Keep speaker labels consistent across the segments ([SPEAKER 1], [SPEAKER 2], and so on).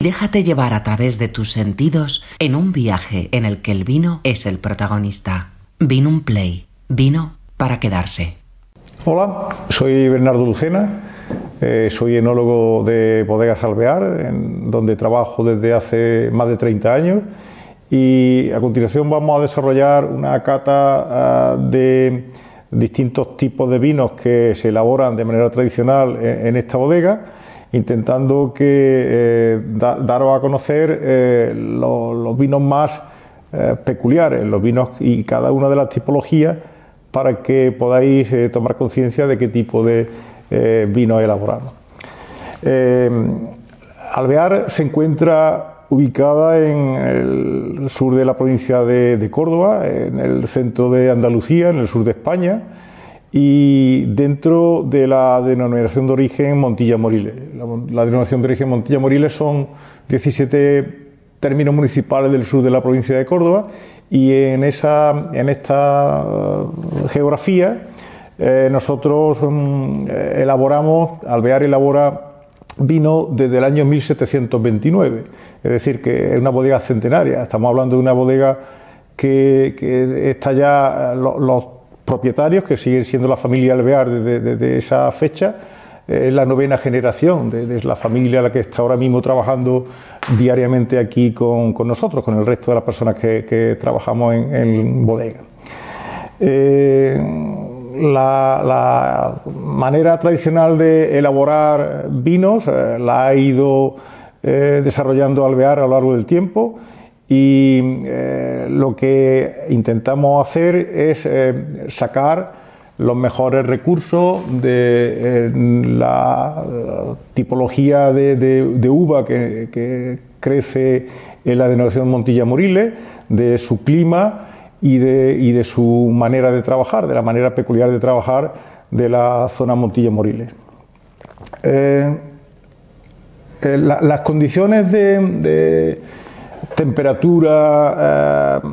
[SPEAKER 1] Déjate llevar a través de tus sentidos en un viaje en el que el vino es el protagonista. Vino un play. Vino para quedarse.
[SPEAKER 2] Hola, soy Bernardo Lucena, eh, soy enólogo de Bodegas Alvear, en donde trabajo desde hace más de 30 años y a continuación vamos a desarrollar una cata ah, de distintos tipos de vinos que se elaboran de manera tradicional en, esta bodega, intentando que eh, daros a conocer eh, los vinos más eh, peculiares, los vinos y cada una de las tipologías para que podáis tomar conciencia de qué tipo de vino elaboramos. Alvear se encuentra ubicada en el sur de la provincia de, Córdoba, en el centro de Andalucía, en el sur de España, y dentro de la denominación de origen Montilla Moriles. La, denominación de origen Montilla Moriles son 17 términos municipales del sur de la provincia de Córdoba y en, esa, en esta uh, geografía eh, nosotros mm, elaboramos, Alvear elabora vino desde el año 1729, es decir, que es una bodega centenaria. Estamos hablando de una bodega que, está ya, los, propietarios, que siguen siendo la familia Alvear desde, esa fecha, es la novena generación de, la familia la que está ahora mismo trabajando diariamente aquí con, nosotros, con el resto de las personas que, trabajamos en, bodega. Eh, la, manera tradicional de elaborar vinos eh, la ha ido eh, desarrollando Alvear a lo largo del tiempo y eh, lo que intentamos hacer es sacar los mejores recursos de la tipología de, uva que, crece en la denominación Montilla Moriles, de su clima, y de, su manera de trabajar, de la manera peculiar de trabajar de la zona Montilla Moriles. Eh, eh, las condiciones de, temperatura, eh,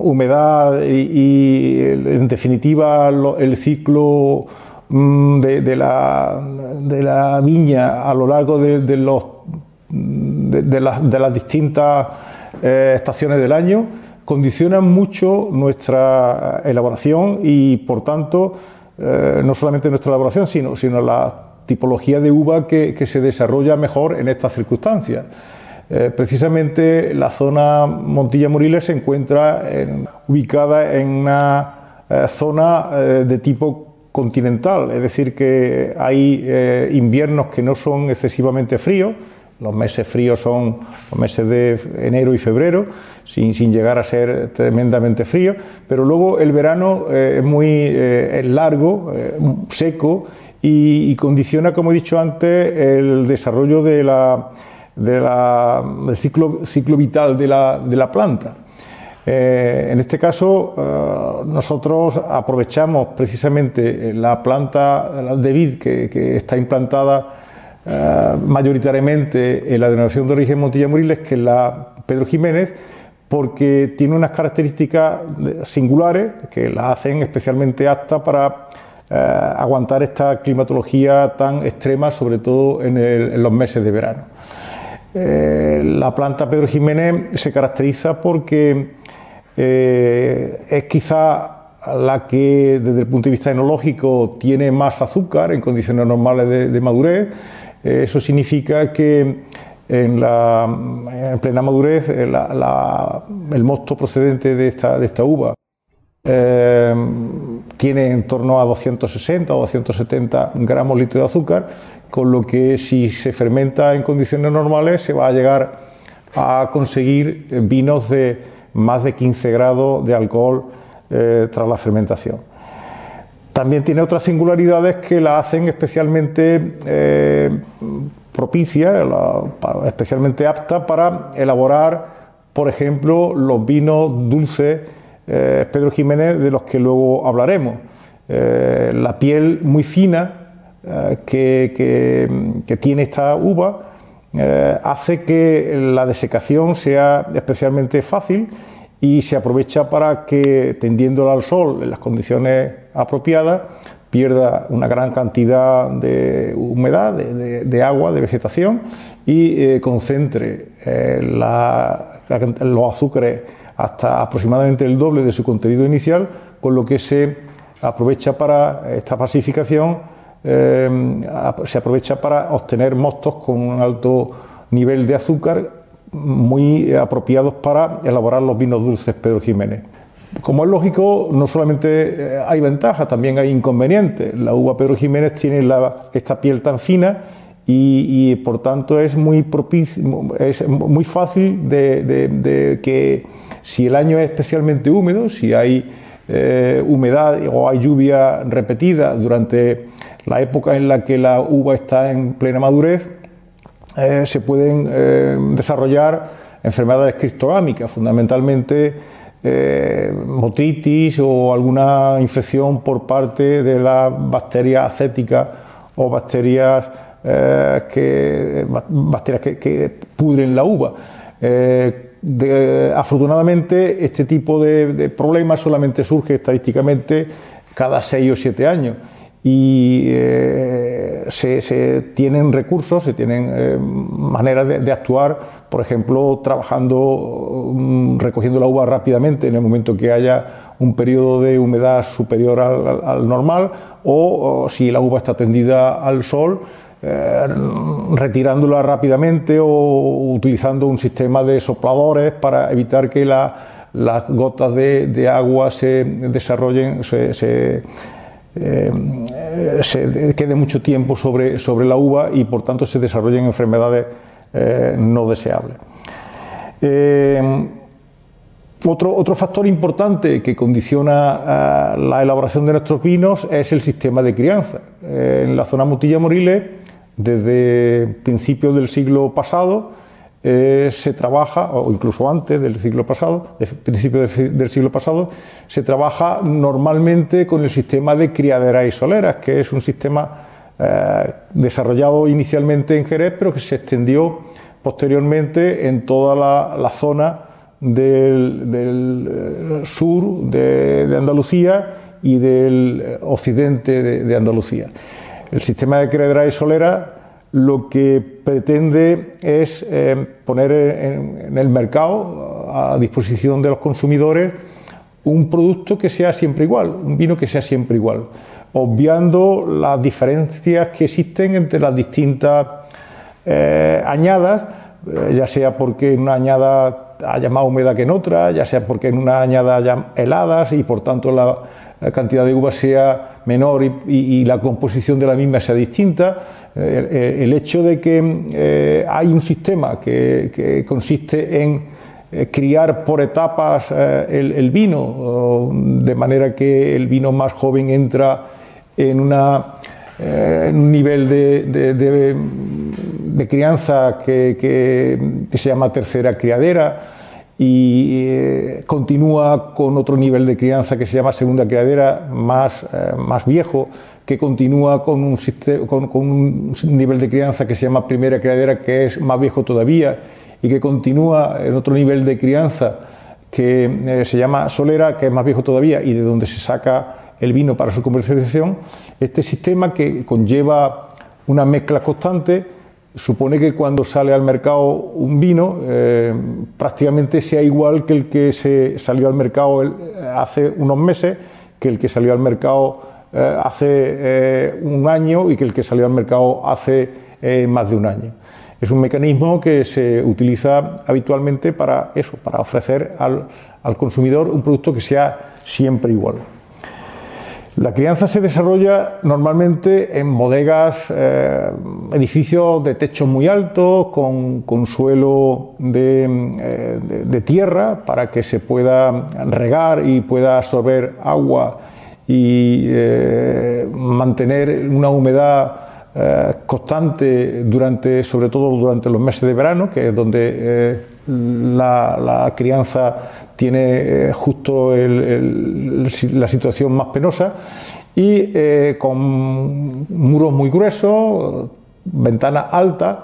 [SPEAKER 2] humedad y, en definitiva el ciclo mm, de, la, viña a lo largo de, los, de, las distintas estaciones del año condicionan mucho nuestra elaboración y, por tanto, eh, no solamente nuestra elaboración, sino, sino la tipología de uva que, se desarrolla mejor en estas circunstancias. Eh, precisamente la zona Montilla Moriles se encuentra ubicada en una eh, zona de tipo continental, es decir, que hay inviernos que no son excesivamente fríos, los meses fríos son los meses de enero y febrero, sin, llegar a ser tremendamente frío, pero luego el verano eh, es muy eh, largo, eh, seco y, condiciona, como he dicho antes, el desarrollo de la, del ciclo, ciclo vital de la, planta. en este caso, nosotros aprovechamos precisamente la planta de vid que está implantada eh, mayoritariamente en la denominación de origen Montilla Moriles, que es la Pedro Jiménez, porque tiene unas características singulares que la hacen especialmente apta para eh, aguantar esta climatología tan extrema, sobre todo en, los meses de verano. Eh, la planta Pedro Jiménez se caracteriza porque es quizá la que desde el punto de vista enológico tiene más azúcar en condiciones normales de madurez, eh, eso significa que en, la, plena madurez eh, el mosto procedente de esta, de esta uva eh, tiene en torno a 260 o 270 gramos litro de azúcar, con lo que si se fermenta en condiciones normales se va a llegar a conseguir vinos de más de 15 grados de alcohol tras la fermentación. También tiene otras singularidades que la hacen especialmente eh, propicia, especialmente apta para elaborar, por ejemplo, los vinos dulces eh, Pedro Jiménez, de los que luego hablaremos. Eh, la piel muy fina que, tiene esta uva hace que la desecación sea especialmente fácil y se aprovecha para que tendiéndola al sol en las condiciones apropiadas pierda una gran cantidad de humedad, de, agua, de vegetación y concentre los azúcares hasta aproximadamente el doble de su contenido inicial, con lo que se aprovecha para esta pacificación, se aprovecha para obtener mostos con un alto nivel de azúcar muy apropiados para elaborar los vinos dulces Pedro Jiménez. Como es lógico, no solamente eh, hay ventajas, también hay inconvenientes. La uva Pedro Jiménez tiene esta piel tan fina y, por tanto es muy es muy fácil de, que si el año es especialmente húmedo, si hay eh, humedad o hay lluvia repetida durante la época en la que la uva está en plena madurez, eh, se pueden eh, desarrollar enfermedades cristogámicas, fundamentalmente eh, motritis o alguna infección por parte de las bacterias acéticas o bacterias, que, que, pudren la uva. afortunadamente, este tipo de, de problemas solamente surge estadísticamente cada seis o siete años y eh, se, tienen recursos, se tienen eh, maneras de, actuar, por ejemplo, trabajando, mm, recogiendo la uva rápidamente en el momento que haya un periodo de humedad superior al, normal o, si la uva está tendida al sol, eh, retirándola rápidamente o utilizando un sistema de sopladores para evitar que las gotas de, agua se desarrollen, se eh, se quede mucho tiempo sobre, sobre, la uva y por tanto se desarrollen enfermedades eh, no deseables. Eh, otro, otro, factor importante que condiciona la elaboración de nuestros vinos es el sistema de crianza. en la zona Mutilla Moriles, desde principios del siglo pasado, eh, se trabaja, o incluso antes del siglo pasado, de principio del siglo pasado, se trabaja normalmente con el sistema de criaderas y soleras, que es un sistema eh, desarrollado inicialmente en Jerez, pero que se extendió posteriormente en toda la, zona del, eh, sur de, Andalucía y del occidente de, de Andalucía. El sistema de criaderas y soleras lo que pretende es eh, poner en, el mercado a disposición de los consumidores un producto que sea siempre igual, un vino que sea siempre igual, obviando las diferencias que existen entre las distintas eh, añadas, eh, ya sea porque en una añada haya más humedad que en otra, ya sea porque en una añada haya heladas y por tanto la, cantidad de uva sea menor y la composición de la misma sea distinta el hecho de que eh, hay un sistema que, consiste en eh, criar por etapas el, vino, de manera que el vino más joven entra en, un nivel de, crianza que, se llama tercera criadera y continúa con otro nivel de crianza que se llama segunda criadera más, más viejo que continúa con un, con, un nivel de crianza que se llama primera criadera, que es más viejo todavía, y que continúa en otro nivel de crianza que eh, se llama solera, que es más viejo todavía, y de donde se saca el vino para su comercialización, este sistema que conlleva una mezcla constante, supone que cuando sale al mercado un vino eh, prácticamente sea igual que el que se salió al mercado hace unos meses, que el que salió al mercado eh, hace eh, un año y que el que salió al mercado hace eh, más de un año. Es un mecanismo que se utiliza habitualmente para eso, para ofrecer al, consumidor un producto que sea siempre igual. La crianza se desarrolla normalmente en bodegas, edificios de techo muy altos, con, suelo de, tierra, para que se pueda regar y pueda absorber agua y eh, mantener una humedad eh, constante durante, sobre todo durante los meses de verano, que es donde eh, la, crianza tiene justo la situación más penosa, y con muros muy gruesos, ventanas altas,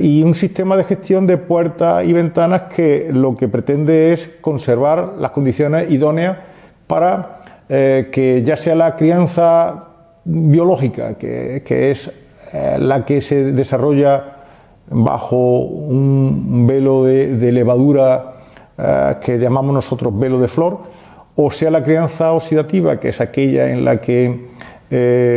[SPEAKER 2] y un sistema de gestión de puertas y ventanas que lo que pretende es conservar las condiciones idóneas para eh, que ya sea la crianza biológica, que, es eh, la que se desarrolla bajo un velo de, levadura eh, que llamamos nosotros velo de flor, o sea la crianza oxidativa, que es aquella en la que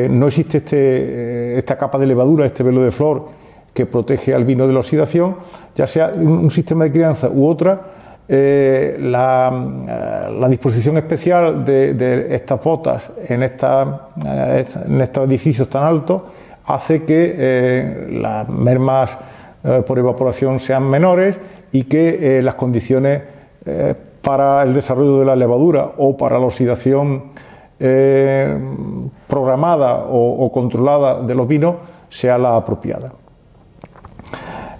[SPEAKER 2] no existe este, esta capa de levadura, este velo de flor que protege al vino de la oxidación, ya sea un, sistema de crianza u otra, eh, la, disposición especial de, estas botas en, esta, en estos edificios tan altos hace que las mermas eh, por evaporación sean menores y que eh, las condiciones eh, para el desarrollo de la levadura o para la oxidación programada o, controlada de los vinos sea la apropiada.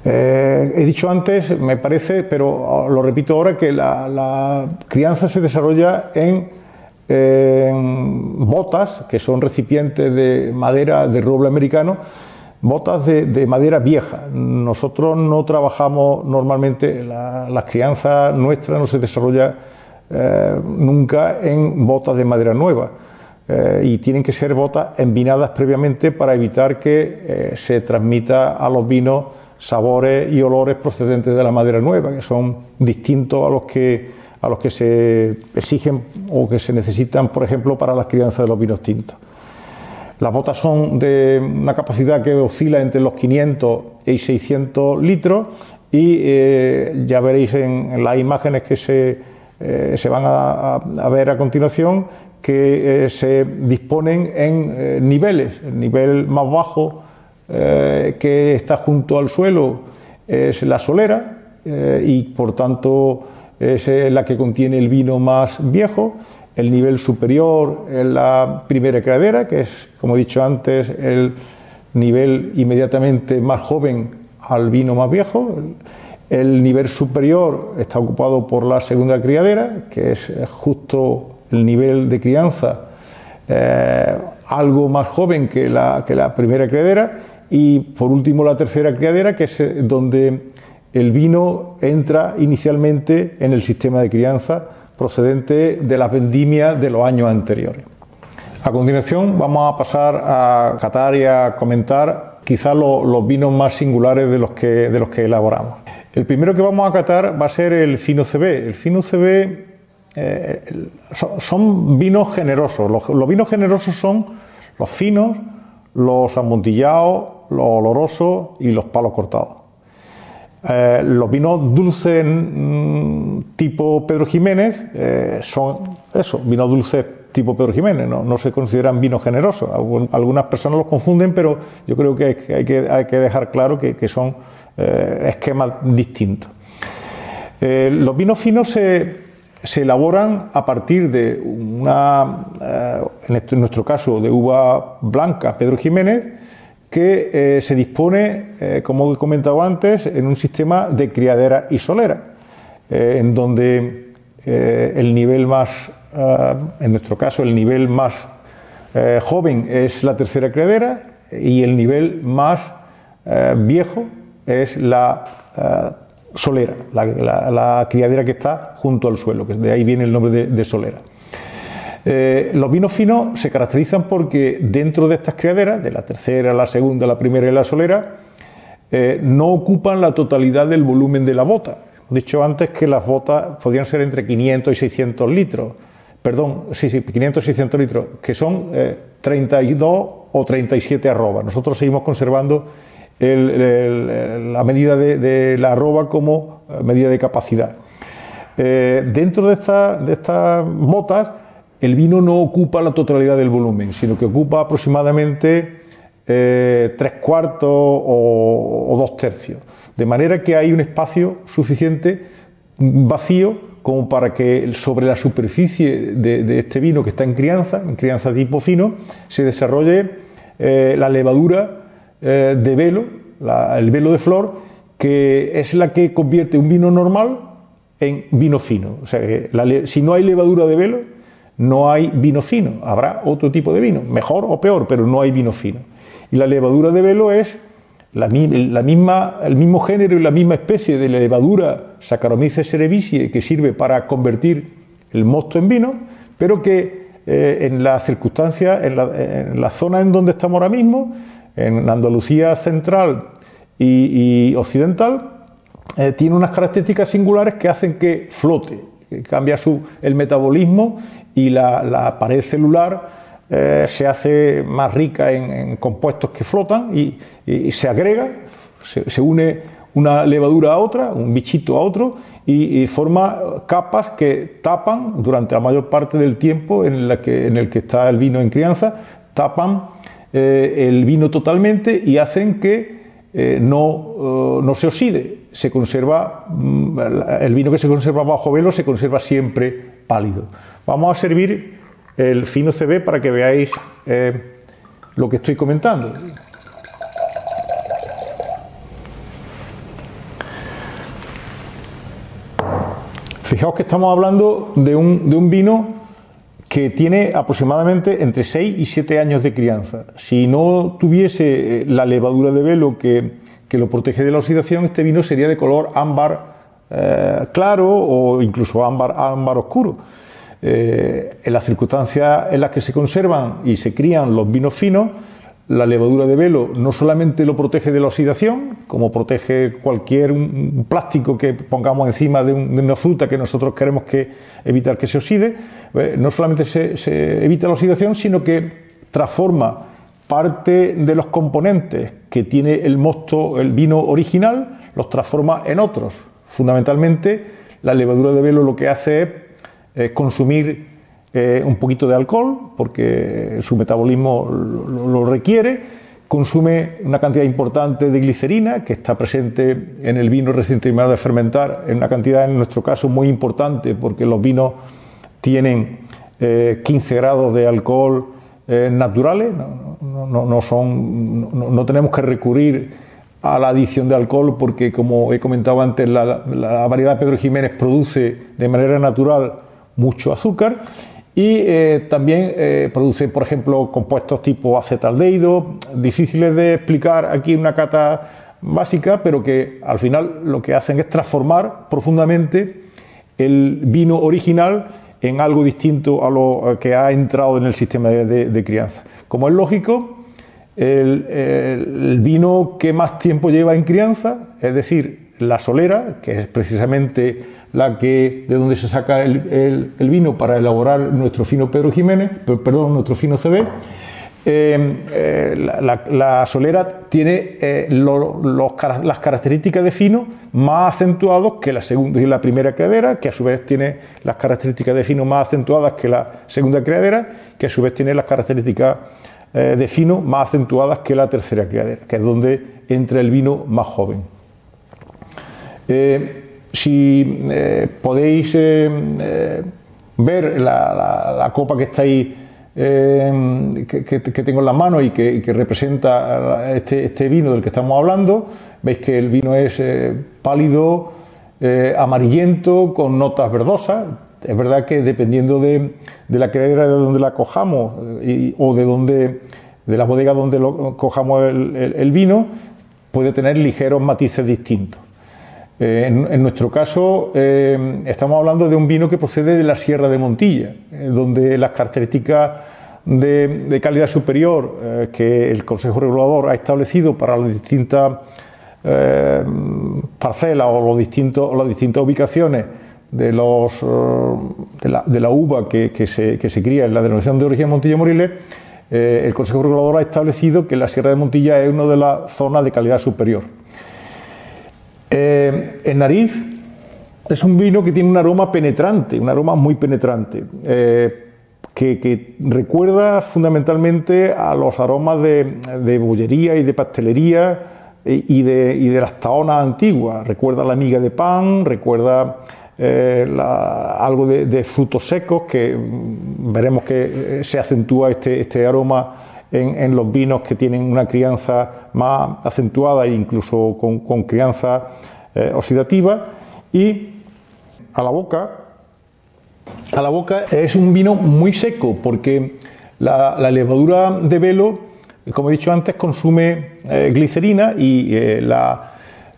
[SPEAKER 2] He dicho antes, me parece, pero lo repito ahora, que la, crianza se desarrolla en, botas, que son recipientes de madera de roble americano, botas de, madera vieja. Nosotros no trabajamos normalmente, la, crianza nuestra no se desarrolla eh, nunca en botas de madera nueva. Eh, y tienen que ser botas envinadas previamente para evitar que eh, se transmita a los vinos sabores y olores procedentes de la madera nueva, que son distintos a los que, a los que se exigen o que se necesitan, por ejemplo, para la crianza de los vinos tintos. Las botas son de una capacidad que oscila entre los 500 y 600 litros y eh, ya veréis en, las imágenes que se, eh, se van a, ver a continuación que eh, se disponen en niveles. El nivel más bajo que está junto al suelo es la solera y por tanto es la que contiene el vino más viejo el nivel superior en la primera cradera, que es, como he dicho antes, el nivel inmediatamente más joven al vino más viejo. El nivel superior está ocupado por la segunda criadera, que es justo el nivel de crianza eh, algo más joven que la, que la primera criadera. Y por último la tercera criadera, que es donde el vino entra inicialmente en el sistema de crianza procedente de la vendimia de los años anteriores. A continuación vamos a pasar a catar y a comentar quizás los vinos más singulares de los, que, de los que elaboramos. El primero que vamos a catar va a ser el Fino CB. El Fino CB eh, son, vinos generosos. Los, vinos generosos son los finos, los amontillados, los olorosos y los palos cortados. Eh, los vinos dulces mm, tipo Pedro Jiménez eh, son eso, vinos dulces tipo Pedro Jiménez, no, se consideran vinos generosos. Algunas personas los confunden, pero yo creo que hay que, hay que dejar claro que, son eh, esquemas distintos. los vinos finos se, se, elaboran a partir de una, en nuestro caso, de uva blanca Pedro Jiménez, que eh, se dispone, eh, como he comentado antes, en un sistema de criadera y solera, eh, en donde el nivel más, en nuestro caso, el nivel más joven es la tercera criadera y el nivel más viejo es la solera, la, criadera que está junto al suelo, que de ahí viene el nombre de solera. Eh, los vinos finos se caracterizan porque dentro de estas criaderas, de la tercera, la segunda, la primera y la solera, eh, no ocupan la totalidad del volumen de la bota. He dicho antes que las botas podían ser entre 500 y 600 litros. Perdón, sí, sí, 500 y 600 litros, que son 32 eh, o 37 arrobas. Nosotros seguimos conservando la medida de, la arroba como medida de capacidad. dentro de, de estas botas el vino no ocupa la totalidad del volumen, sino que ocupa aproximadamente eh, tres cuartos o, dos tercios. De manera que hay un espacio suficiente vacío como para que sobre la superficie de, este vino que está en crianza, en crianza tipo fino, se desarrolle eh, la levadura eh, de velo, el velo de flor, que es la que convierte un vino normal en vino fino. O sea, si no hay levadura de velo, no hay vino fino, habrá otro tipo de vino, mejor o peor, pero no hay vino fino. Y la levadura de velo es la, misma, el mismo género y la misma especie de levadura Saccharomyces cerevisiae que sirve para convertir el mosto en vino, pero que eh, en las circunstancias, en la, zona en donde estamos ahora mismo, en Andalucía central y, occidental, eh, tiene unas características singulares que hacen que flote, cambia su, el metabolismo y la, pared celular eh, se hace más rica en, compuestos que flotan y, se agrega, se, une una levadura a otra, un bichito a otro, y, forma capas que tapan durante la mayor parte del tiempo en, la que, en el que está el vino en crianza, tapan eh, el vino totalmente y hacen que eh, no, no, se oxide. Se conserva, mm, el vino que se conserva bajo velo se conserva siempre pálido. Vamos a servir el fino CB para que veáis eh, lo que estoy comentando. Fijaos que estamos hablando de un, de un vino que tiene aproximadamente entre 6 y 7 años de crianza. Si no tuviese eh, la levadura de velo que, lo protege de la oxidación, este vino sería de color ámbar eh, claro o incluso ámbar, ámbar oscuro. Eh, en las circunstancias en las que se conservan y se crían los vinos finos, la levadura de velo no solamente lo protege de la oxidación, como protege cualquier plástico que pongamos encima de, una fruta que nosotros queremos que evitar que se oxide, eh, no solamente se, evita la oxidación, sino que transforma parte de los componentes que tiene el mosto, el vino original, los transforma en otros. Fundamentalmente, la levadura de velo lo que hace es eh, consumir eh, un poquito de alcohol, porque su metabolismo lo, requiere, consume una cantidad importante de glicerina, que está presente en el vino recién terminado de fermentar, en una cantidad, en nuestro caso, muy importante, porque los vinos tienen 15 eh, grados de alcohol eh, naturales, no, son, no, tenemos que recurrir a la adición de alcohol porque, como he comentado antes, la, la variedad Pedro Jiménez produce de manera natural mucho azúcar y eh, también eh, produce, por ejemplo, compuestos tipo acetaldehído, difíciles de explicar aquí en una cata básica, pero que al final lo que hacen es transformar profundamente el vino original en algo distinto a lo que ha entrado en el sistema de, crianza. Como es lógico, el, vino que más tiempo lleva en crianza, es decir, la solera, que es precisamente la que, de donde se saca el, vino para elaborar nuestro fino Pedro Jiménez, perdón, nuestro fino CB. Eh, eh, la, solera tiene eh, las características de fino más acentuados que la, segunda, y la primera criadera, que a su vez tiene las características de fino más acentuadas que la segunda criadera, que a su vez tiene las características de fino más acentuadas que la tercera criadera, que es donde entra el vino más joven. Si eh, podéis eh, eh, ver la, copa que estáis que, tengo en las manos y que, representa este, este, vino del que estamos hablando, veis que el vino es pálido, amarillento, con notas verdosas. Es verdad que dependiendo de, la criadera de donde la cojamos o de donde de la bodega donde lo, cojamos el vino, puede tener ligeros matices distintos. Eh, en, nuestro caso, eh, estamos hablando de un vino que procede de la Sierra de Montilla, eh, donde las características de, calidad superior que el Consejo Regulador ha establecido para las distintas parcelas o, las distintas ubicaciones de, los, de, la, uva que, se, que, se, cría en la denominación de origen Montilla Moriles, el Consejo Regulador ha establecido que la Sierra de Montilla es una de las zonas de calidad superior. Eh, en nariz es un vino que tiene un aroma penetrante, un aroma muy penetrante, eh, que, recuerda fundamentalmente a los aromas de, bollería y de pastelería y, de, y de, las taonas antiguas. Recuerda la miga de pan, recuerda eh, algo de, frutos secos, que mm, veremos que se acentúa este, este aroma en, los vinos que tienen una crianza más acentuada e incluso con, crianza eh, oxidativa. Y a la boca, a la boca es un vino muy seco porque la, levadura de velo, como he dicho antes, consume eh, glicerina y eh, la,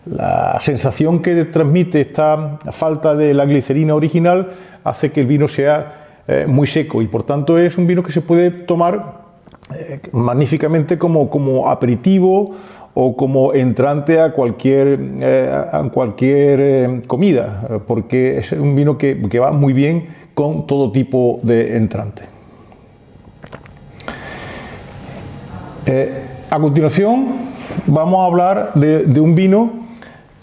[SPEAKER 2] la sensación que transmite esta falta de la glicerina original hace que el vino sea muy seco y por tanto es un vino que se puede tomar eh, magníficamente como, como aperitivo o como entrante a cualquier, a cualquier comida, porque es un vino que, que va muy bien con todo tipo de entrante. a continuación vamos a hablar de un vino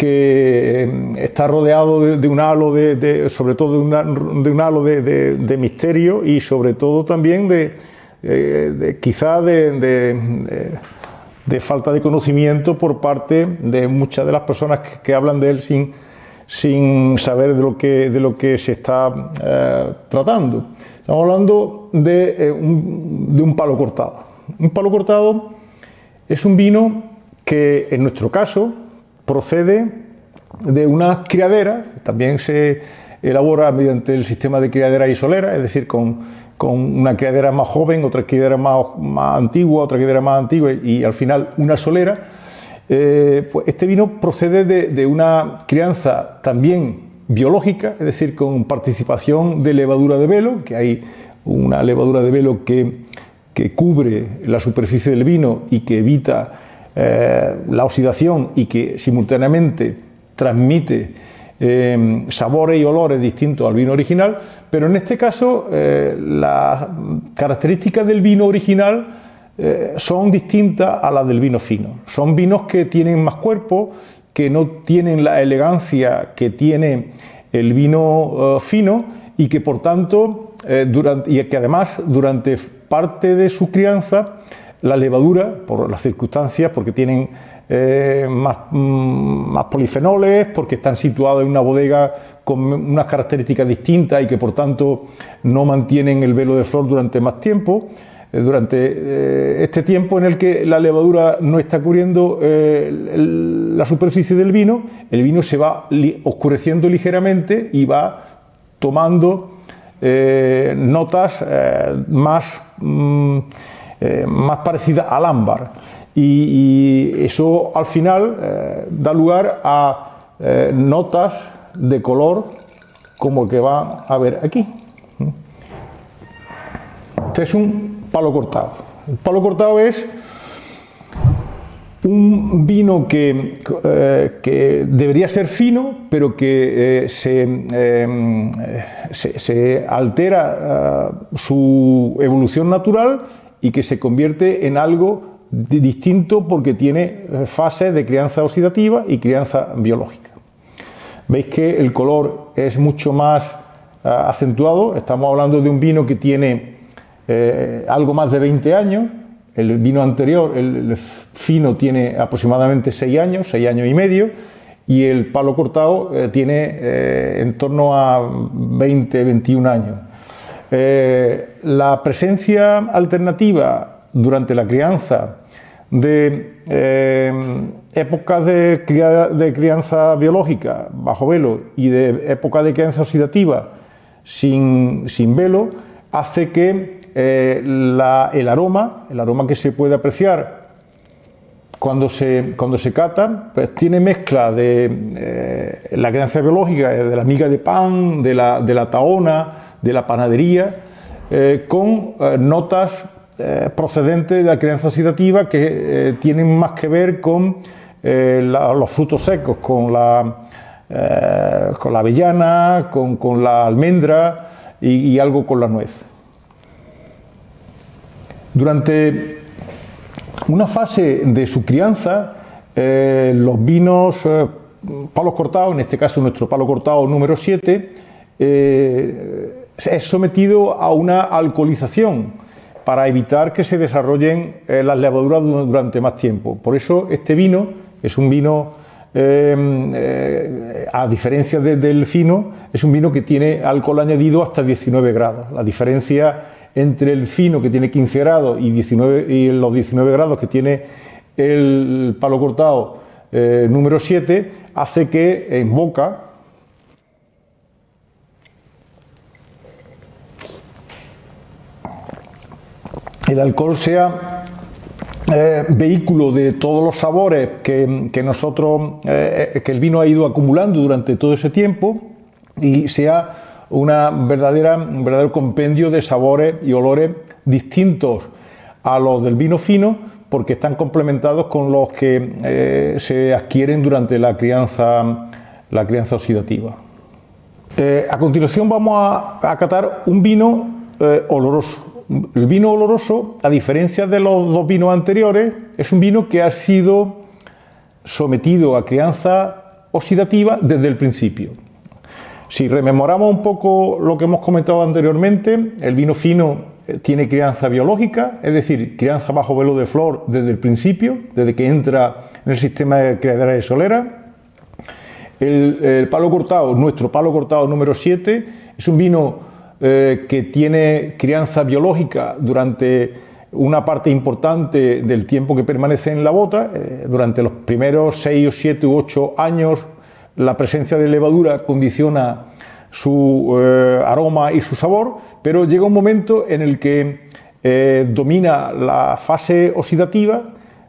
[SPEAKER 2] que eh, está rodeado de, un halo, de, sobre todo de, un halo de, misterio y sobre todo también de, eh, quizá de, falta de conocimiento por parte de muchas de las personas que, hablan de él sin, sin saber de lo que, de lo que se está eh, tratando. Estamos hablando de, un, de un palo cortado. Un palo cortado es un vino que en nuestro caso procede de una criadera, también se elabora mediante el sistema de criadera y solera, es decir, con, una criadera más joven, otra criadera más, más, antigua, otra criadera más antigua y, al final una solera. Eh, pues este vino procede de, una crianza también biológica, es decir, con participación de levadura de velo, que hay una levadura de velo que, que cubre la superficie del vino y que evita eh, la oxidación y que simultáneamente transmite eh, sabores y olores distintos al vino original, pero en este caso eh, las características del vino original son distintas a las del vino fino. Son vinos que tienen más cuerpo, que no tienen la elegancia que tiene el vino fino y que por tanto, durante, y que además durante parte de su crianza la levadura, por las circunstancias, porque tienen eh, más, mm, más, polifenoles, porque están situados en una bodega con unas características distintas y que por tanto no mantienen el velo de flor durante más tiempo. Eh, durante eh, este tiempo en el que la levadura no está cubriendo la superficie del vino, el vino se va oscureciendo ligeramente y va tomando notas más mm, más parecida al ámbar. Y, eso al final eh, da lugar a eh, notas de color como el que va a ver aquí. Este es un palo cortado. El palo cortado es un vino que, que, debería ser fino, pero que se, se, altera su evolución natural y que se convierte en algo distinto porque tiene eh, fases de crianza oxidativa y crianza biológica. Veis que el color es mucho más eh, acentuado, estamos hablando de un vino que tiene eh, algo más de 20 años, el vino anterior, el, fino, tiene aproximadamente 6 años, 6 años y medio, y el palo cortado tiene en torno a 20, 21 años. La presencia alternativa durante la crianza de eh, épocas de, crianza biológica bajo velo y de época de crianza oxidativa sin, velo hace que eh, el aroma, el aroma que se puede apreciar cuando se, cuando se cata, pues tiene mezcla de la crianza biológica, de la miga de pan, de la, de la taona, de la panadería eh, con eh, notas eh, procedentes de la crianza oxidativa que tienen más que ver con los frutos secos, con la, la avellana, con, la almendra y, algo con la nuez. Durante una fase de su crianza, los vinos palos cortados, en este caso nuestro palo cortado número 7, es sometido a una alcoholización para evitar que se desarrollen eh, las levaduras durante más tiempo. Por eso este vino es un vino, eh, eh, a diferencia del fino, es un vino que tiene alcohol añadido hasta 19 grados. La diferencia entre el fino que tiene 15 grados y, 19, y los 19 grados que tiene el palo cortado número 7 hace que en boca el alcohol sea eh, vehículo de todos los sabores que, nosotros, eh, que el vino ha ido acumulando durante todo ese tiempo y sea una verdadera, un verdadero compendio de sabores y olores distintos a los del vino fino, porque están complementados con los que eh, se adquieren durante la crianza, la crianza oxidativa. Eh, a continuación vamos a, a catar un vino eh, oloroso. El vino oloroso, a diferencia de los dos vinos anteriores, es un vino que ha sido sometido a crianza oxidativa desde el principio. Si rememoramos un poco lo que hemos comentado anteriormente, el vino fino eh, tiene crianza biológica, es decir, crianza bajo velo de flor desde el principio, desde que entra en el sistema de criadera de solera. El, palo cortado, nuestro palo cortado número 7, es un vino eh, que tiene crianza biológica durante una parte importante del tiempo que permanece en la bota. Eh, durante los primeros 6 o 7 u 8 años, la presencia de levadura condiciona su eh, aroma y su sabor, pero llega un momento en el que domina la fase oxidativa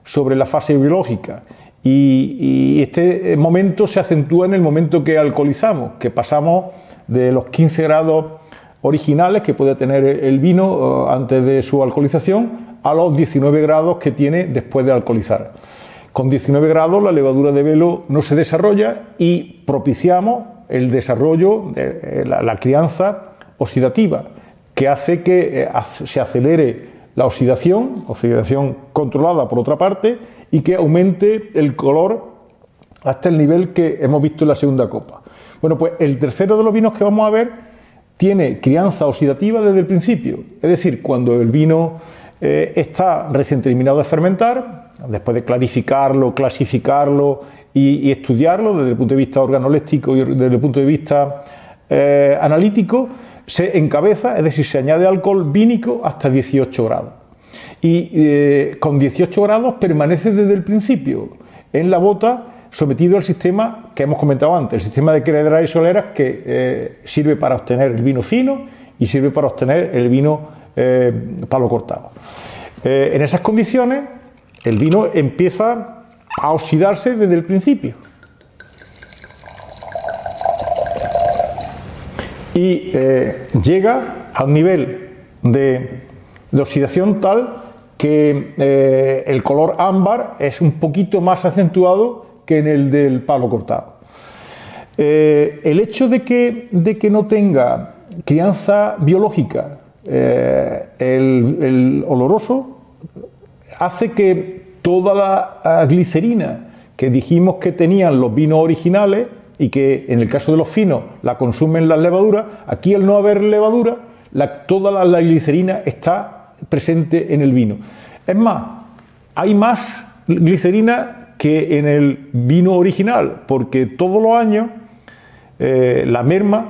[SPEAKER 2] sobre la fase biológica. Y, este momento se acentúa en el momento que alcoholizamos, que pasamos de los 15 grados originales que puede tener el vino eh, antes de su alcoholización a los 19 grados que tiene después de alcoholizar. Con 19 grados la levadura de velo no se desarrolla y propiciamos el desarrollo de eh, la, crianza oxidativa, que hace que eh, se acelere la oxidación, oxidación controlada por otra parte, y que aumente el color hasta el nivel que hemos visto en la segunda copa. Bueno, pues el tercero de los vinos que vamos a ver tiene crianza oxidativa desde el principio, es decir, cuando el vino eh, está recién terminado de fermentar, después de clarificarlo, clasificarlo y, estudiarlo desde el punto de vista organoléctico y desde el punto de vista eh, analítico, se encabeza, es decir, se añade alcohol vínico hasta 18 grados. Y eh, con 18 grados permanece desde el principio en la bota sometido al sistema que hemos comentado antes, el sistema de criadera y soleras que eh, sirve para obtener el vino fino y sirve para obtener el vino palo cortado. en esas condiciones, el vino empieza a oxidarse desde el principio. Y eh, llega a un nivel de, oxidación tal que eh, el color ámbar es un poquito más acentuado que en el del palo cortado. Eh, el hecho de que, de que, no tenga crianza biológica el, el oloroso hace que toda la glicerina que dijimos que tenían los vinos originales y que en el caso de los finos la consumen las levaduras, aquí al no haber levadura, toda la, glicerina está presente en el vino. Es más, hay más glicerina que en el vino original, porque todos los años eh, la merma,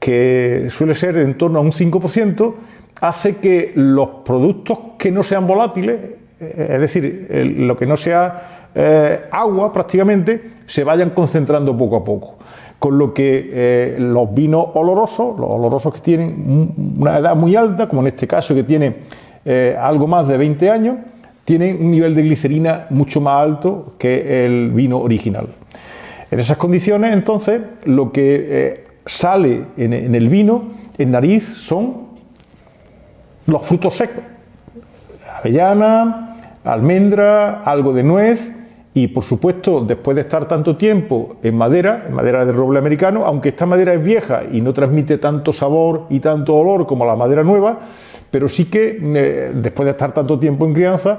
[SPEAKER 2] que suele ser en torno a un 5%, hace que los productos que no sean volátiles, eh, es decir, lo que no sea eh, agua prácticamente, se vayan concentrando poco a poco. Con lo que los vinos olorosos, los olorosos que tienen una edad muy alta, como en este caso que tiene algo más de 20 años, tienen un nivel de glicerina mucho más alto que el vino original. En esas condiciones, entonces, lo que sale en el vino, en nariz, son los frutos secos avellana, almendra, algo de nuez y por supuesto después de estar tanto tiempo en madera, en madera de roble americano, aunque esta madera es vieja y no transmite tanto sabor y tanto olor como la madera nueva, pero sí que eh, después de estar tanto tiempo en crianza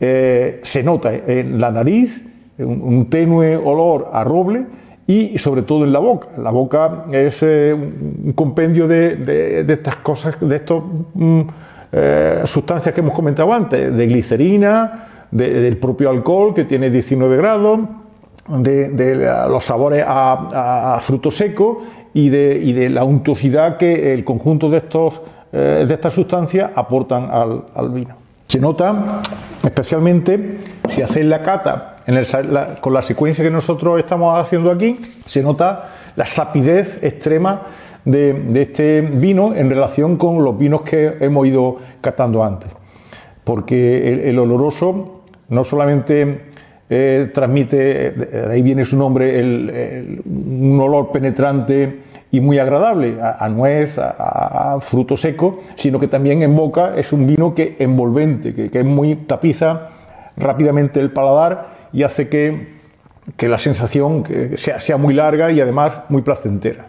[SPEAKER 2] eh, se nota en la nariz un, tenue olor a roble y sobre todo en la boca. La boca es eh, un compendio de, estas cosas, de estos... Mm, sustancias que hemos comentado antes, de glicerina, del propio alcohol que tiene 19 grados, de, los sabores a, fruto seco y de, la untuosidad que el conjunto de, estos, eh, de estas sustancias aportan al, vino. Se nota especialmente si hacéis la cata con la secuencia que nosotros estamos haciendo aquí, se nota la sapidez extrema de, este vino en relación con los vinos que hemos ido catando antes. Porque el, oloroso no solamente eh, transmite, de ahí viene su nombre, un olor penetrante y muy agradable a, nuez, a, fruto seco, sino que también en boca es un vino que envolvente, que, es muy tapiza rápidamente el paladar y hace que, la sensación sea, sea muy larga y además muy placentera.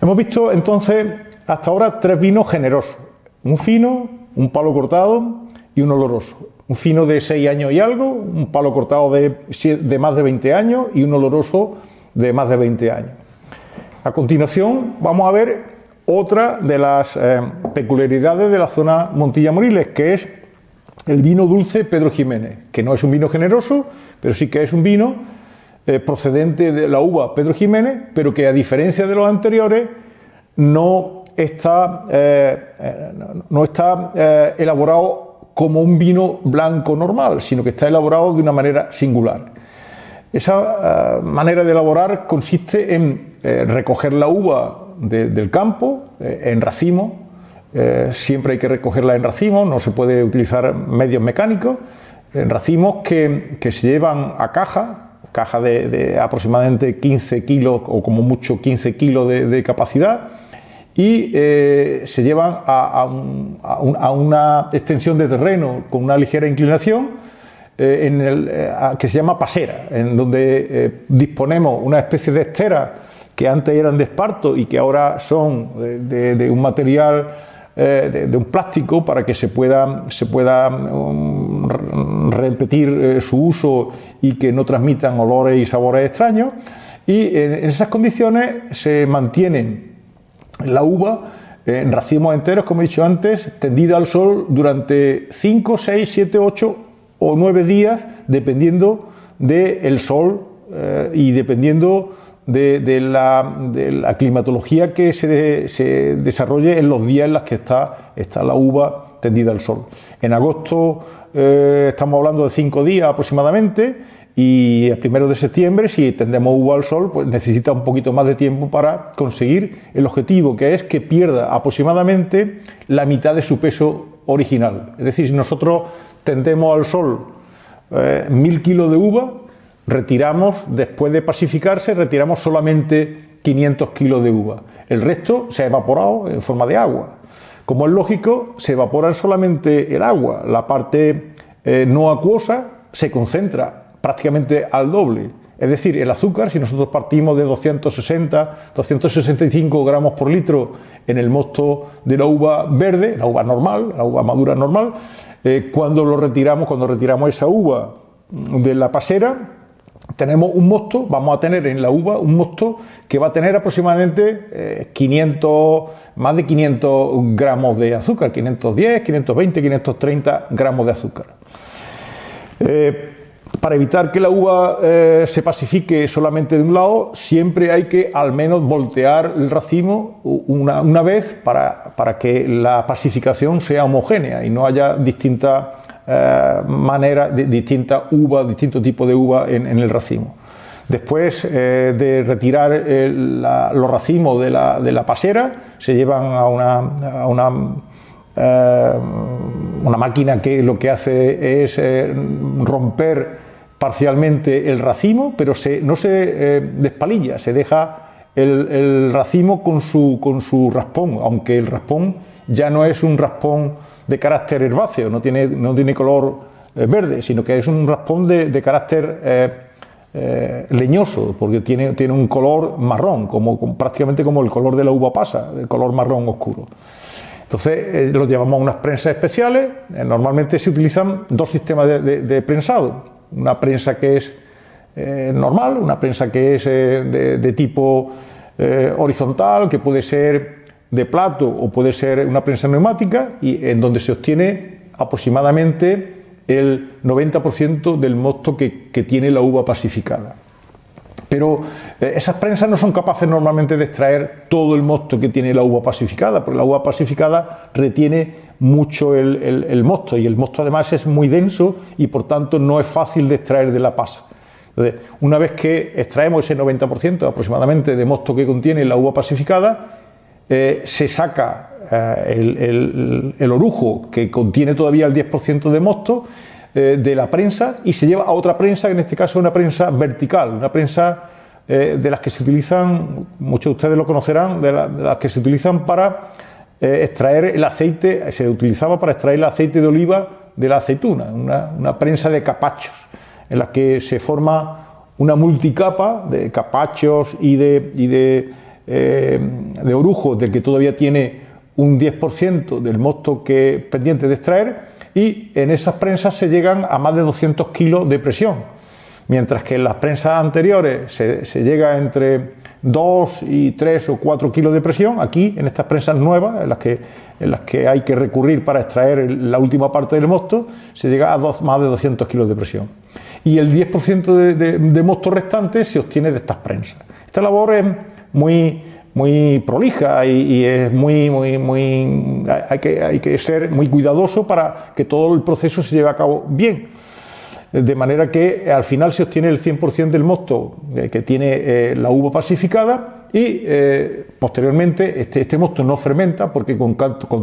[SPEAKER 2] Hemos visto entonces hasta ahora tres vinos generosos, un fino, un palo cortado y un oloroso. Un fino de 6 años y algo, un palo cortado de, de más de 20 años y un oloroso de más de 20 años. A continuación vamos a ver otra de las eh, peculiaridades de la zona Montilla Moriles, que es el vino dulce Pedro Jiménez, que no es un vino generoso, pero sí que es un vino eh, procedente de la uva Pedro Jiménez, pero que a diferencia de los anteriores no está, eh, no está elaborado como un vino blanco normal, sino que está elaborado de una manera singular. Esa manera de elaborar consiste en recoger la uva del campo eh, en racimo. Eh, siempre hay que recogerla en racimo, no se puede utilizar medios mecánicos. En racimos que, se llevan a caja, caja de, aproximadamente 15 kilos o como mucho 15 kilos de, capacidad y eh, se llevan a, una extensión de terreno con una ligera inclinación en el, que se llama pasera, en donde disponemos una especie de estera que antes eran de esparto y que ahora son de, un material, eh, de, un plástico para que se pueda, se pueda um, repetir eh, su uso y que no transmitan olores y sabores extraños. Y en, esas condiciones se mantienen la uva en racimos enteros, como he dicho antes, tendida al sol durante 5, 6, 7, 8 o 9 días, dependiendo del sol eh, y dependiendo de, la, climatología que se, desarrolle en los días en los que está, está la uva tendida al sol. En agosto eh, estamos hablando de cinco días aproximadamente y el primero de septiembre, si tendemos uva al sol, pues necesita un poquito más de tiempo para conseguir el objetivo, que es que pierda aproximadamente la mitad de su peso original. Es decir, si nosotros tendemos al sol eh, mil kilos de uva, retiramos, después de pacificarse, retiramos solamente 500 kilos de uva. El resto se ha evaporado en forma de agua. Como es lógico, se evapora solamente el agua. La parte eh, no acuosa se concentra prácticamente al doble. Es decir, el azúcar, si nosotros partimos de 260, 265 gramos por litro en el mosto de la uva verde, la uva normal, la uva madura normal, eh, cuando lo retiramos, cuando retiramos esa uva de la pasera, tenemos un mosto, vamos a tener en la uva un mosto que va a tener aproximadamente 500, eh, más de 500 gramos de azúcar, 510, 520, 530 gramos de azúcar. Eh, para evitar que la uva eh, se pacifique solamente de un lado, siempre hay que al menos voltear el racimo una, vez para, para, que la pacificación sea homogénea y no haya distintas eh, manera, de, distintas uvas, distintos tipos de uva en, el racimo. Después eh, de retirar los racimos de la, de la, pasera, se llevan a una, a una, eh, una, máquina que lo que hace es romper parcialmente el racimo, pero se, no se despalilla, se deja el, racimo con su, con su raspón, aunque el raspón ya no es un raspón de carácter herbáceo, no tiene, no tiene color eh, verde, sino que es un raspón de, carácter eh, eh, leñoso, porque tiene, un color marrón, como, prácticamente como el color de la uva pasa, el color marrón oscuro. Entonces lo llevamos a unas prensas especiales, normalmente se utilizan dos sistemas de, prensado, una prensa que es normal, una prensa que es de, tipo horizontal, que puede ser de plato o puede ser una prensa neumática y en donde se obtiene aproximadamente el 90% del mosto que, tiene la uva pacificada. Pero eh, esas prensas no son capaces normalmente de extraer todo el mosto que tiene la uva pacificada, porque la uva pacificada retiene mucho el, mosto y el mosto además es muy denso y por tanto no es fácil de extraer de la pasa. Entonces, una vez que extraemos ese 90% aproximadamente de mosto que contiene la uva pacificada, eh, se saca eh, el, orujo que contiene todavía el 10% de mosto eh, de la prensa y se lleva a otra prensa, que en este caso es una prensa vertical, una prensa de las que se utilizan, muchos de ustedes lo conocerán, de, las que se utilizan para extraer el aceite, se utilizaba para extraer el aceite de oliva de la aceituna, una, prensa de capachos, en la que se forma una multicapa de capachos y de, y de, eh, de orujos del que todavía tiene un 10% del mosto que pendiente de extraer y en esas prensas se llegan a más de 200 kilos de presión, mientras que en las prensas anteriores se, llega entre 2 y 3 o 4 kilos de presión, aquí en estas prensas nuevas, en las que, en las que hay que recurrir para extraer la última parte del mosto, se llega a más de 200 kilos de presión. Y el 10% de, mosto restante se obtiene de estas prensas. Esta labor es muy, muy prolija y, es muy, muy, muy hay que, hay que ser muy cuidadoso para que todo el proceso se lleve a cabo bien de manera que al final se obtiene el 100% del mosto eh, que tiene eh, la uva pacificada y eh, posteriormente este, este, mosto no fermenta porque con,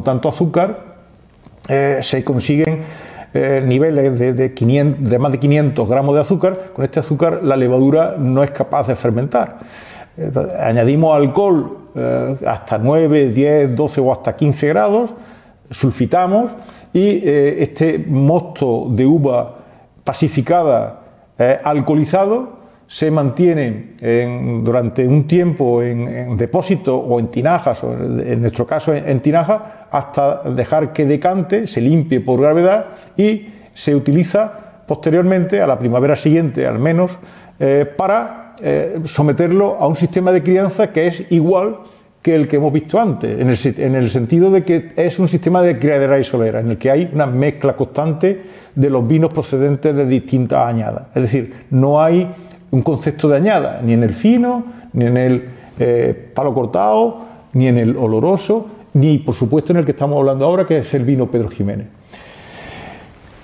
[SPEAKER 2] tanto azúcar se consiguen niveles de, de, más de 500 gramos de azúcar. Con este azúcar la levadura no es capaz de fermentar. Añadimos alcohol hasta 9, 10, 12 o hasta 15 grados, sulfitamos y este mosto de uva pacificada, eh, alcoholizado, se mantiene durante un tiempo en, depósito o en tinajas, en nuestro caso en, tinaja, hasta dejar que decante, se limpie por gravedad y se utiliza posteriormente, a la primavera siguiente al menos, eh, para eh, someterlo a un sistema de crianza que es igual que el que hemos visto antes, en el, en el, sentido de que es un sistema de criadera y solera, en el que hay una mezcla constante de los vinos procedentes de distintas añadas. Es decir, no hay un concepto de añada, ni en el fino, ni en el eh, palo cortado, ni en el oloroso, ni por supuesto en el que estamos hablando ahora, que es el vino Pedro Jiménez.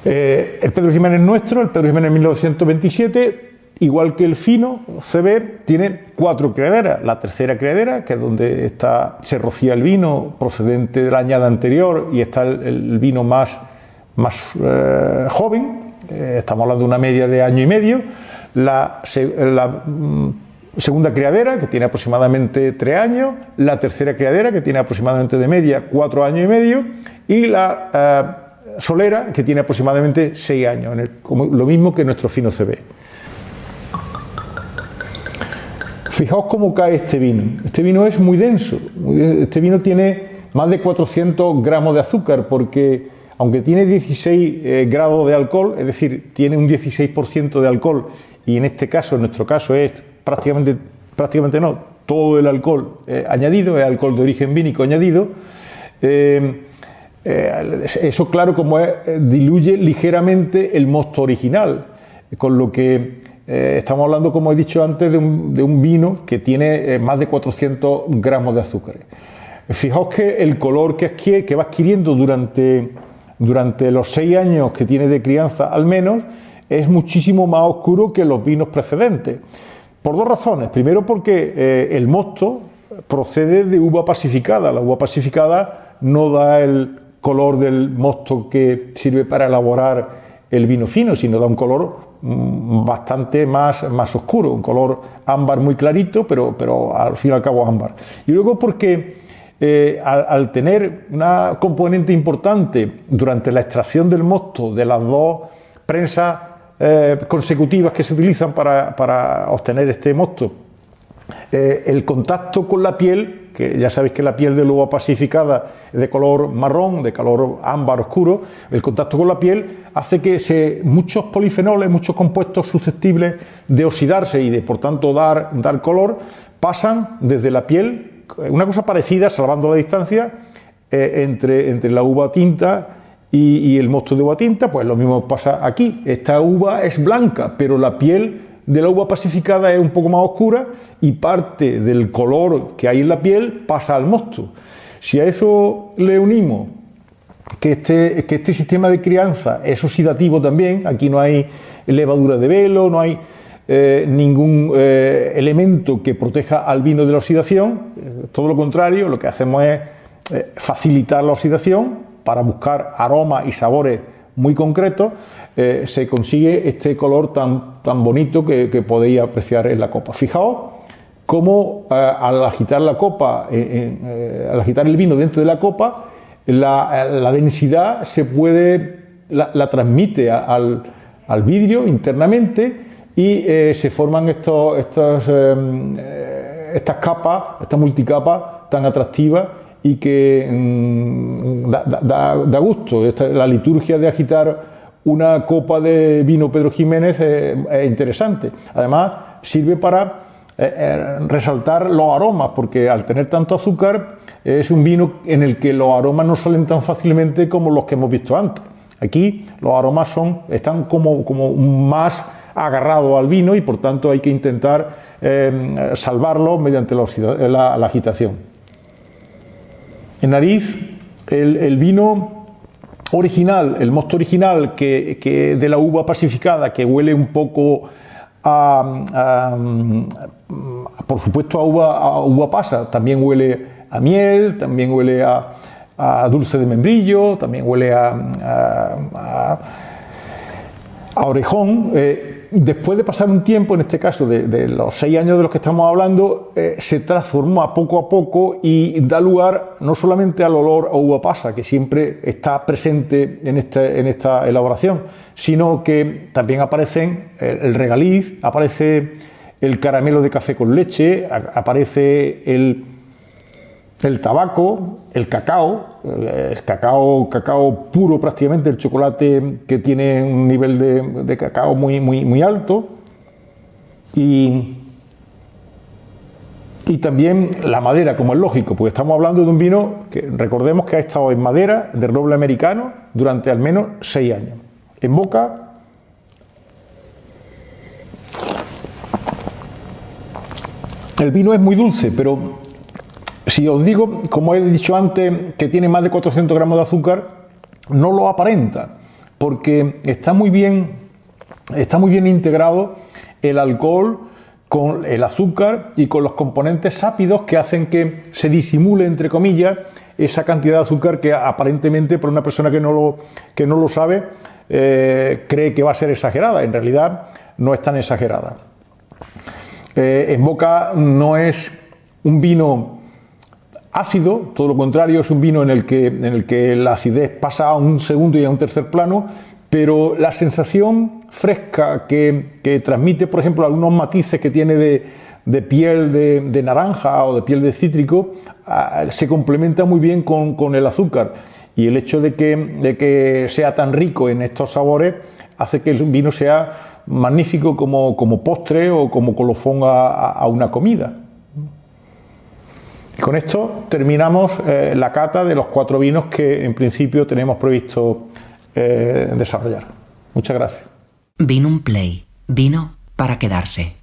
[SPEAKER 2] Eh, el Pedro Jiménez nuestro, el Pedro Jiménez 1927, Igual que el fino CB tiene cuatro criaderas. La tercera criadera, que es donde está, se rocía el vino procedente de la añada anterior y está el, vino más, eh, joven, eh, estamos hablando de una media de año y medio. La, mm, segunda criadera, que tiene aproximadamente tres años. La tercera criadera, que tiene aproximadamente de media cuatro años y medio. Y la eh, solera, que tiene aproximadamente seis años, lo mismo que nuestro fino CB. Fijaos cómo cae este vino. Este vino es muy denso. Este vino tiene más de 400 gramos de azúcar porque aunque tiene 16 eh, grados de alcohol, es decir, tiene un 16% de alcohol y en este caso, en nuestro caso es prácticamente, prácticamente no, todo el alcohol eh, añadido, es alcohol de origen vínico añadido, eh, eso claro como diluye ligeramente el mosto original, con lo que eh, estamos hablando, como he dicho antes, de un, vino que tiene eh, más de 400 gramos de azúcar. Fijaos que el color que, adquiere, que va adquiriendo durante, durante los seis años que tiene de crianza al menos es muchísimo más oscuro que los vinos precedentes. Por dos razones. Primero porque eh, el mosto procede de uva pacificada. La uva pacificada no da el color del mosto que sirve para elaborar el vino fino, sino da un color bastante más, más oscuro, un color ámbar muy clarito, pero, pero al fin y al cabo ámbar. Y luego porque eh, al, tener una componente importante durante la extracción del mosto de las dos prensas eh, consecutivas que se utilizan para, para obtener este mosto, eh, el contacto con la piel que ya sabéis que la piel de uva pacificada es de color marrón, de color ámbar oscuro, el contacto con la piel hace que muchos polifenoles, muchos compuestos susceptibles de oxidarse y de por tanto dar, dar color, pasan desde la piel, una cosa parecida, salvando la distancia, eh, entre, entre la uva tinta y, el mosto de uva tinta, pues lo mismo pasa aquí. Esta uva es blanca, pero la piel de la uva pacificada es un poco más oscura y parte del color que hay en la piel pasa al mosto. Si a eso le unimos que este, que este sistema de crianza es oxidativo también, aquí no hay levadura de velo, no hay eh, ningún eh, elemento que proteja al vino de la oxidación, todo lo contrario, lo que hacemos es eh, facilitar la oxidación para buscar aromas y sabores muy concretos eh, se consigue este color tan, tan bonito que, podéis apreciar en la copa. Fijaos cómo eh, al agitar la copa, eh, al agitar el vino dentro de la copa, la, densidad se puede la, transmite al, al, vidrio internamente y eh, se forman estos, em, eh, estas capas, esta multicapa tan atractiva y que mm, da, gusto. la liturgia de agitar una copa de vino Pedro Jiménez es interesante. Además, sirve para resaltar los aromas, porque al tener tanto azúcar, es un vino en el que los aromas no salen tan fácilmente como los que hemos visto antes. Aquí los aromas son, están como, como más agarrados al vino y por tanto hay que intentar eh, salvarlo mediante la, agitación. En nariz, el, vino original, el mosto original que, de la uva pacificada, que huele un poco a, por supuesto a uva, a uva pasa, también huele a miel, también huele a, dulce de membrillo, también huele a, orejón. Eh, después de pasar un tiempo, en este caso de, los seis años de los que estamos hablando, eh, se transforma poco a poco y da lugar no solamente al olor a uva pasa, que siempre está presente en, este, en esta elaboración, sino que también aparecen el, el regaliz, aparece el caramelo de café con leche, aparece el el tabaco, el cacao, el cacao, cacao puro prácticamente, el chocolate que tiene un nivel de, cacao muy, muy, muy alto, y, y también la madera, como es lógico, porque estamos hablando de un vino que recordemos que ha estado en madera de roble americano durante al menos seis años. En boca el vino es muy dulce, pero si os digo, como he dicho antes, que tiene más de 400 gramos de azúcar, no lo aparenta, porque está muy bien, está muy bien integrado el alcohol con el azúcar y con los componentes sápidos que hacen que se disimule, entre comillas, esa cantidad de azúcar que aparentemente por una persona que no lo, que no lo sabe eh, cree que va a ser exagerada. En realidad no es tan exagerada. Eh, en boca no es un vino ácido, todo lo contrario, es un vino en el que, en el que la acidez pasa a un segundo y a un tercer plano, pero la sensación fresca que, transmite, por ejemplo, algunos matices que tiene de, piel de, naranja o de piel de cítrico, ah, se complementa muy bien con, el azúcar. Y el hecho de que, de que, sea tan rico en estos sabores hace que el vino sea magnífico como, como postre o como colofón a una comida. Y con esto terminamos eh, la cata de los cuatro vinos que en principio tenemos previsto eh, desarrollar. Muchas gracias.
[SPEAKER 1] Vino un play. Vino para quedarse.